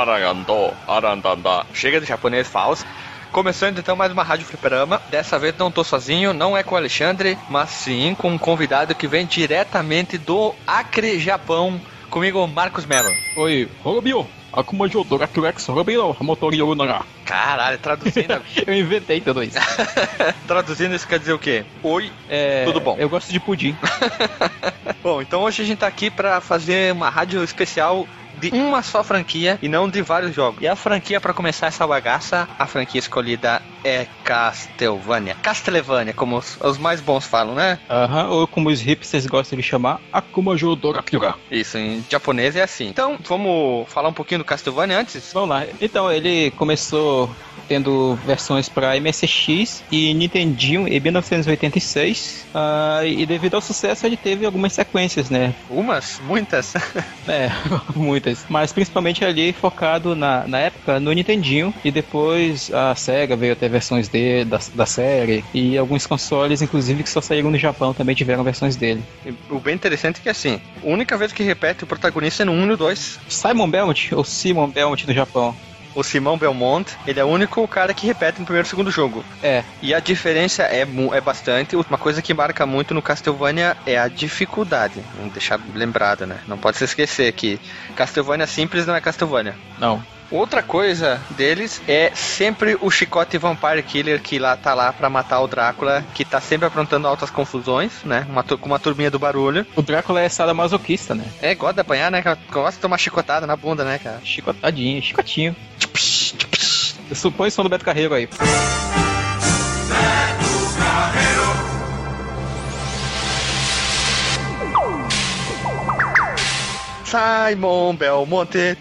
Andoro Maragando Arandanda. Chega de japonês falso. Começando então mais uma Rádio Fliperama. Dessa vez não tô sozinho, não é com o Alexandre, mas sim com um convidado que vem diretamente do Acre, Japão. Comigo, Marcos Mello. Oi, Robio. Akuma Jodora Kirex Robio Motori Unaga. Caralho, traduzindo. Eu inventei tudo isso. traduzindo isso quer dizer o quê? Oi, É, Tudo bom. Eu gosto de pudim. Bom, então hoje a gente tá aqui pra fazer uma rádio especial de uma só franquia e não de vários jogos. E a franquia pra começar essa bagaça, a franquia escolhida é Castlevania. Castlevania, como os, os mais bons falam, né? Aham, ou como os hipsters gostam de chamar, Akuma Jodora Kirex. Isso, em japonês é assim. Então, vamos falar um pouquinho do Castlevania antes? Vamos lá. Então, ele começou tendo versões para MSX e Nintendinho em 1986. ah, e devido ao sucesso, ele teve algumas sequências, né? Umas? Muitas? É, muitas. Mas principalmente ali focado na, na época no Nintendinho. E depois a SEGA veio a ter versões dele, da, da série. E alguns consoles, inclusive, que só saíram no Japão, também tiveram versões dele. O bem interessante é que assim, a única vez que repete o protagonista é no 1 e no 2. Simon Belmont, ou Simon Belmont no Japão. O Simão Belmont, ele é o único cara que repete no primeiro e segundo jogo. É, E a diferença é, é bastante. Uma coisa que marca muito no Castlevania é a dificuldade. Vamos deixar lembrado, né? Não pode se esquecer que Castlevania simples não é Castlevania. não. Outra coisa deles é sempre o chicote Vampire Killer que lá tá lá pra matar o Drácula, que tá sempre aprontando altas confusões, né? Uma, com uma turminha do barulho. O Drácula é sadomasoquista, né? É, gosta de apanhar, né? Gosta de tomar chicotada na bunda, né, cara? Chicotadinho, chicotinho. O som do Beto Carreiro aí. Simon Belmonte.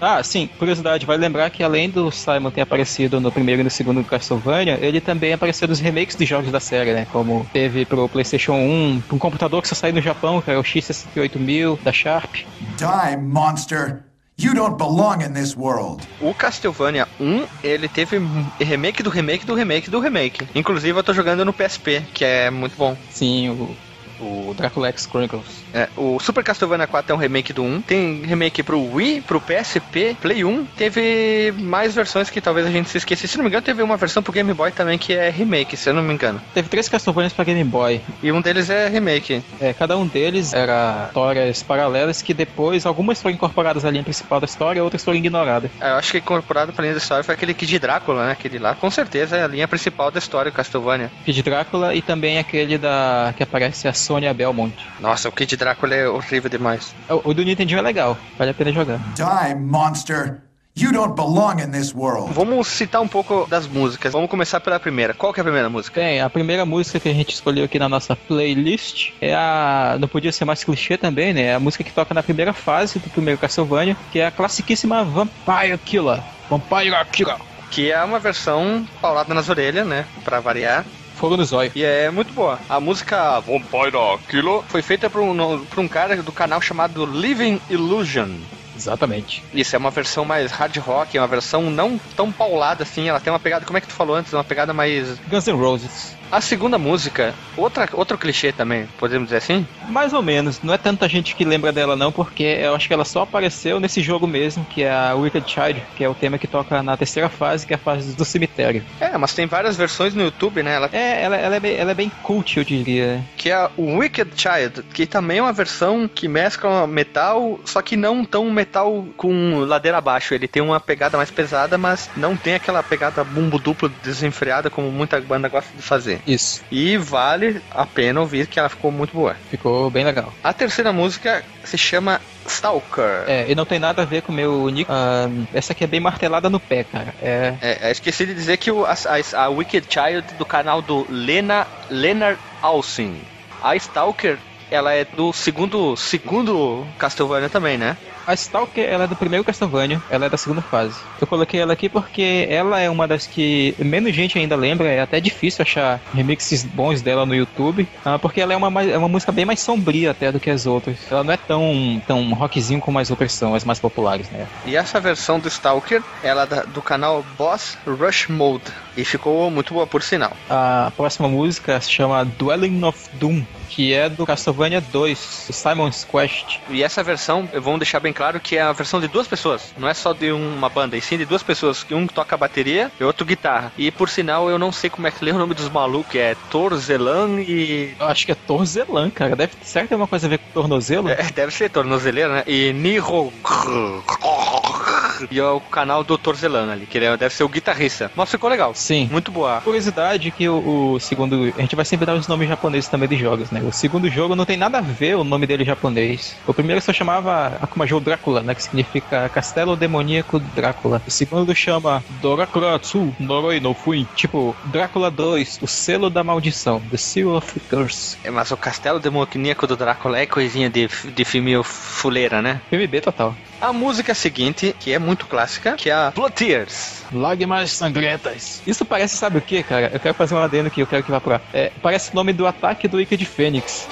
Ah, sim, curiosidade, vai lembrar que além do Simon ter aparecido no primeiro e no segundo Castlevania, ele também apareceu nos remakes dos jogos da série, né? Como teve pro PlayStation 1, pra um computador que só saiu no Japão, que era o X68000 da Sharp. Die, monster! You don't belong in this world. O Castlevania 1, ele teve remake do remake do remake do remake. Inclusive eu tô jogando no PSP, que é muito bom. Sim, o, o Dracula X Chronicles. É, o Super Castlevania 4 é um remake do 1. Tem remake pro Wii, pro PSP, Play 1. Teve mais versões que talvez a gente se esqueça. Se não me engano, teve uma versão pro Game Boy também que é remake, se eu não me engano. Teve três Castlevanias pra Game Boy. E um deles é remake. É, cada um deles era histórias paralelas que depois algumas foram incorporadas à linha principal da história, outras foram ignoradas. É, Eu acho que incorporado pra linha da história foi aquele Kid Drácula, né? Aquele lá, com certeza, é a linha principal da história do Castlevania. Kid Drácula e também aquele da que aparece a Sônia Belmont. Nossa, o Kid Drácula é horrível demais. O, o do Nintendinho é legal, vale a pena jogar. Die, monster! You don't belong in this world. Vamos citar um pouco das músicas. Vamos começar pela primeira. Qual que é a primeira música? Bem, a primeira música que a gente escolheu aqui na nossa playlist é a. Não podia ser mais clichê também, né? É a música que toca na primeira fase do primeiro Castlevania, que é a classiquíssima Vampire Killer. Vampire Killer. Que é uma versão paulada nas orelhas, né? Pra variar. Fogo no zóio. E é muito boa. A música Vampire Killer foi feita por um, por um cara do canal chamado Living Illusion. Exatamente. Isso, é uma versão mais hard rock, é uma versão não tão paulada assim, ela tem uma pegada, como é que tu falou antes, uma pegada mais... Guns N' Roses. A segunda música, outra, outro clichê também, podemos dizer assim? Mais ou menos. Não é tanta gente que lembra dela não, porque eu acho que ela só apareceu nesse jogo mesmo, que é a Wicked Child, que é o tema que toca na terceira fase, que é a fase do cemitério. É, mas tem várias versões no YouTube, né? Ela É, ela, ela é, bem, ela é bem cult, eu diria. que é o Wicked Child, que também é uma versão que mescla metal, só que não tão metal com ladeira abaixo. Ele tem uma pegada mais pesada, mas não tem aquela pegada bumbo duplo desenfreada como muita banda gosta de fazer. Isso. E vale a pena ouvir que ela ficou muito boa. Ficou bem legal. A terceira música se chama Stalker. É, e não tem nada a ver com o meu nick. Ah, essa aqui é bem martelada no pé, cara. É. É, é, esqueci de dizer que o, a, a- a Wicked Child do canal do Lena, Leonard Alcin. A Stalker, ela é do segundo, segundo Castlevania também, né? A Stalker, ela é do primeiro Castlevania, ela é da segunda fase. Eu coloquei ela aqui porque ela é uma das que menos gente ainda lembra, é até difícil achar remixes bons dela no YouTube, ah, porque ela é uma, é uma música bem mais sombria até do que as outras. Ela não é tão, tão rockzinho como as outras são, as mais populares, né? E essa versão do Stalker, ela é do canal Boss Rush Mode. E ficou muito boa, por sinal. A próxima música se chama Dwelling of Doom, que é do Castlevania 2, Simon's Quest. E essa versão, vamos deixar bem claro que é a versão de duas pessoas, não é só de uma banda, e sim de duas pessoas, que um toca bateria e outro guitarra. E por sinal, eu não sei como é que lê o nome dos malucos, é Torzelan e. Eu acho que é Torzelan, cara. Deve, será que tem uma coisa a ver com tornozelo? É, deve ser tornozeleira, né? E Niro. E é o canal do Torzelan ali, que ele deve ser o guitarrista. Mas ficou legal. Sim. Muito boa. Curiosidade que o, o segundo. A gente vai sempre dar os nomes japoneses também de jogos, né? O segundo jogo não tem nada a ver o nome dele japonês. O primeiro só chamava Akumajo Drácula, né? Que significa Castelo Demoníaco Drácula. O segundo chama Dorakuratsu Noroi no Fui. Tipo, Drácula 2, o selo da maldição. The Seal of Curse. É, mas o Castelo Demoníaco do Drácula é coisinha de, de filme fuleira, né? Filme B total. A música seguinte, que é muito clássica, que é a Blood Tears. Lágrimas sangrentas. Isso parece, sabe o que, cara? Eu quero fazer um adendo aqui, eu quero que vá pra. É, parece o nome do ataque do Wicked Fênix.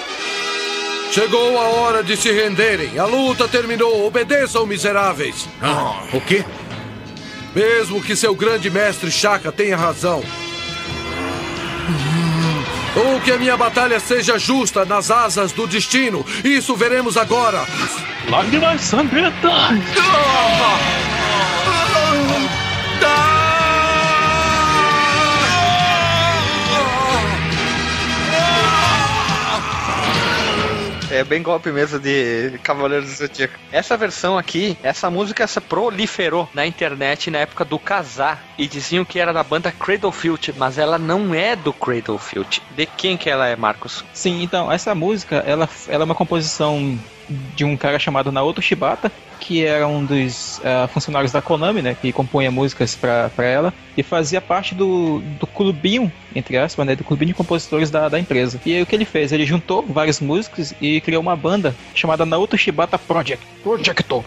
Chegou a hora de se renderem. A luta terminou. Obedeçam, miseráveis. Ah, o quê? Mesmo que seu grande mestre Shaka tenha razão. Ou que a minha batalha seja justa nas asas do destino. Isso veremos agora. Lágrimas sangrentas! É bem golpe mesmo de Cavaleiros do Zodíaco. Essa versão aqui, essa música se proliferou na internet na época do casar e diziam que era da banda Cradlefield, mas ela não é do Cradlefield. De quem que ela é, Marcos? Sim, então, essa música, ela, ela é uma composição de um cara chamado Naoto Shibata, que era um dos uh, funcionários da Konami, né, que compunha músicas para ela, e fazia parte do, do clubinho, entre aspas, né, do clubinho de compositores da, da empresa. E aí o que ele fez? Ele juntou vários músicos e criou uma banda chamada Naoto Shibata Project. Projecto.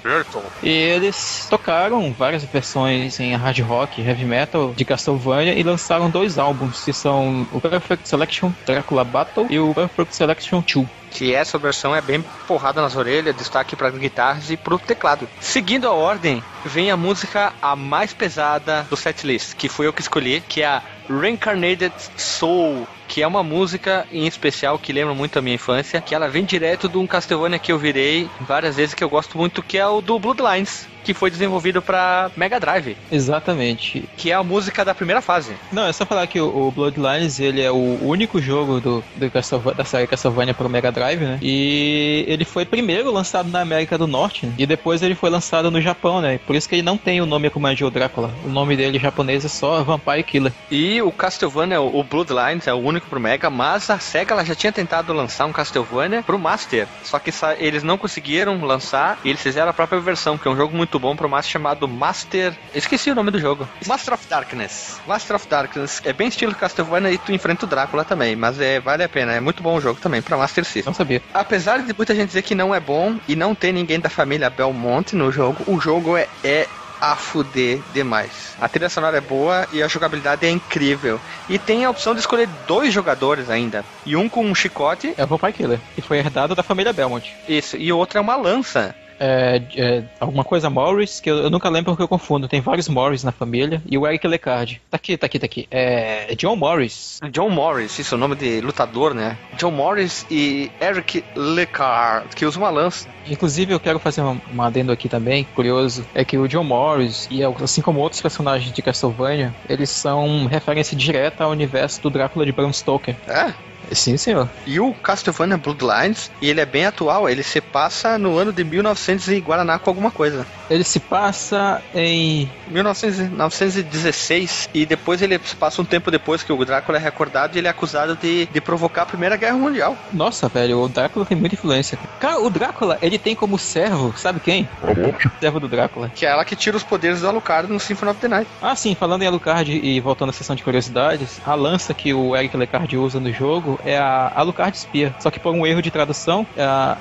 E eles tocaram várias versões em hard rock, heavy metal de Castlevania e lançaram dois álbuns, que são o Perfect Selection Dracula Battle e o Perfect Selection 2 que essa versão é bem porrada nas orelhas, destaque para guitarras e pro teclado. Seguindo a ordem, vem a música a mais pesada do setlist, que foi eu que escolhi, que é a Reincarnated Soul, que é uma música em especial que lembra muito a minha infância, que ela vem direto de um Castlevania que eu virei várias vezes que eu gosto muito, que é o do Bloodlines, que foi desenvolvido para Mega Drive. Exatamente. Que é a música da primeira fase. Não, é só falar que o, Bloodlines, ele é o único jogo do, do da série Castlevania para o Mega Drive, né? E ele foi primeiro lançado na América do Norte, né? e depois ele foi lançado no Japão, né? Por isso que ele não tem o nome Akumajo Drácula. O nome dele em japonês é só Vampire Killer. E o Castlevania, o Bloodlines, é o único pro Mega, mas a SEGA ela já tinha tentado lançar um Castlevania pro Master. Só que eles não conseguiram lançar e eles fizeram a própria versão, que é um jogo muito bom pro Master chamado Master. Esqueci o nome do jogo. Master of Darkness. Master of Darkness. É bem estilo Castlevania e tu enfrenta o Drácula também, mas é, vale a pena. É muito bom o jogo também pra Master System. Não sabia. Apesar de muita gente dizer que não é bom e não ter ninguém da família Belmont no jogo, o jogo é, é a fuder demais. A trilha sonora é boa e a jogabilidade é incrível. E tem a opção de escolher dois jogadores ainda. E um com um chicote. É o Vampire Killer, que foi herdado da família Belmont. Isso, e o outro é uma lança. É, é, alguma coisa Morris, que eu, eu, nunca lembro porque eu confundo. Tem vários Morris na família. E o Eric Lecard. Tá aqui, tá aqui, tá aqui. É John Morris. John Morris, isso é o nome de lutador, né? John Morris e Eric Lecard, que usam uma lança. Inclusive, eu quero fazer um, um adendo aqui também, curioso, é que o John Morris, e assim como outros personagens de Castlevania, eles são referência direta ao universo do Drácula de Bram Stoker. É? Sim, senhor. E o Castlevania Bloodlines, e ele é bem atual, ele se passa no ano de 1900 e Guaraná com alguma coisa. Ele se passa em 1916 e depois ele se passa um tempo depois que o Drácula é recordado e ele é acusado de, de provocar a Primeira Guerra Mundial. Nossa, velho, o Drácula tem muita influência. Cara, o Drácula, ele tem como servo, sabe quem? O servo do Drácula. Que é ela que tira os poderes do Alucard no Symphony of the Night. Ah, sim, falando em Alucard e voltando à sessão de curiosidades, a lança que o Eric Lecard usa no jogo é a Alucard Spear. Só que por um erro de tradução,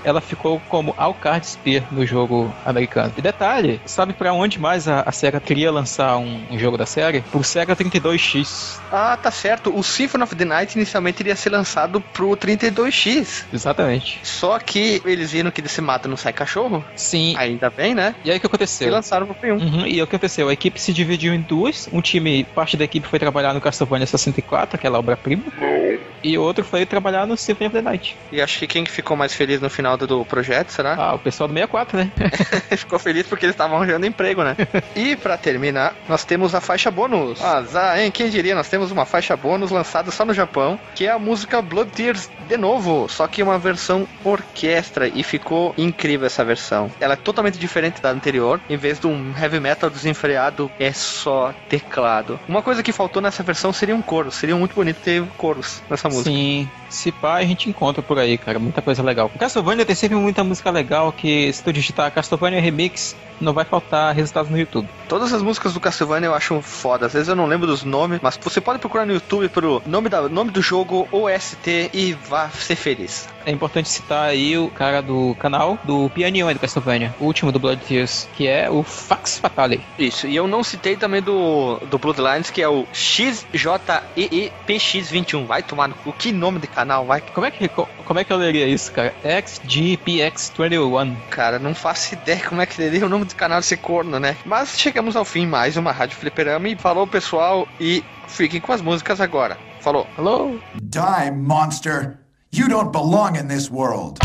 ela ficou como Alucard Spear no jogo americano. E detalhe, detalhe, sabe pra onde mais a, a SEGA queria lançar um, um jogo da série? Pro SEGA 32X. Ah, tá certo. O Symphony of the Night inicialmente iria ser lançado pro 32X. Exatamente. Só que eles viram que desse mato não sai cachorro. Sim. Ainda bem, né? E aí o que E aconteceu? lançaram pro Play 1. Uhum, e o que aconteceu? A equipe se dividiu em duas. Um time, parte da equipe foi trabalhar no Castlevania 64, aquela obra-prima. E o outro foi trabalhar no Symphony of the Night. E acho que quem que ficou mais feliz no final do, do projeto, será? Ah, o pessoal do 64, né? ficou feliz porque eles estavam arranjando emprego, né? e pra terminar, nós temos a faixa bônus. Azar, hein? Quem diria? Nós temos uma faixa bônus lançada só no Japão, que é a música Blood Tears de novo, só que uma versão orquestra e ficou incrível essa versão. Ela é totalmente diferente da anterior. Em vez de um heavy metal desenfreado, é só teclado. Uma coisa que faltou nessa versão seria um coro. Seria muito bonito ter coros nessa música. Sim. Se pá, a gente encontra por aí, cara. Muita coisa legal. Castlevania tem sempre muita música legal que se tu digitar Castlevania Remix, não vai faltar resultados no YouTube. Todas as músicas do Castlevania eu acho foda. Às vezes eu não lembro dos nomes, mas você pode procurar no YouTube pelo nome, da, nome do jogo OST e vá ser feliz. É importante citar aí o cara do canal do Pianion do Castlevania, o último do Blood Tears, que é o Fax Fatale. Isso, e eu não citei também do, do Bloodlines, que é o XJEEPX21. Vai tomar no cu. Que nome de canal, vai? Como é que, co- como é que eu leria isso, cara? XGPX21. Cara, não faço ideia como é que seria o nome do canal desse corno, né? Mas chegamos ao fim, mais uma Rádio Fliperama. E falou, pessoal, e fiquem com as músicas agora. Falou. Alô? Die, monster. You don't belong in this world.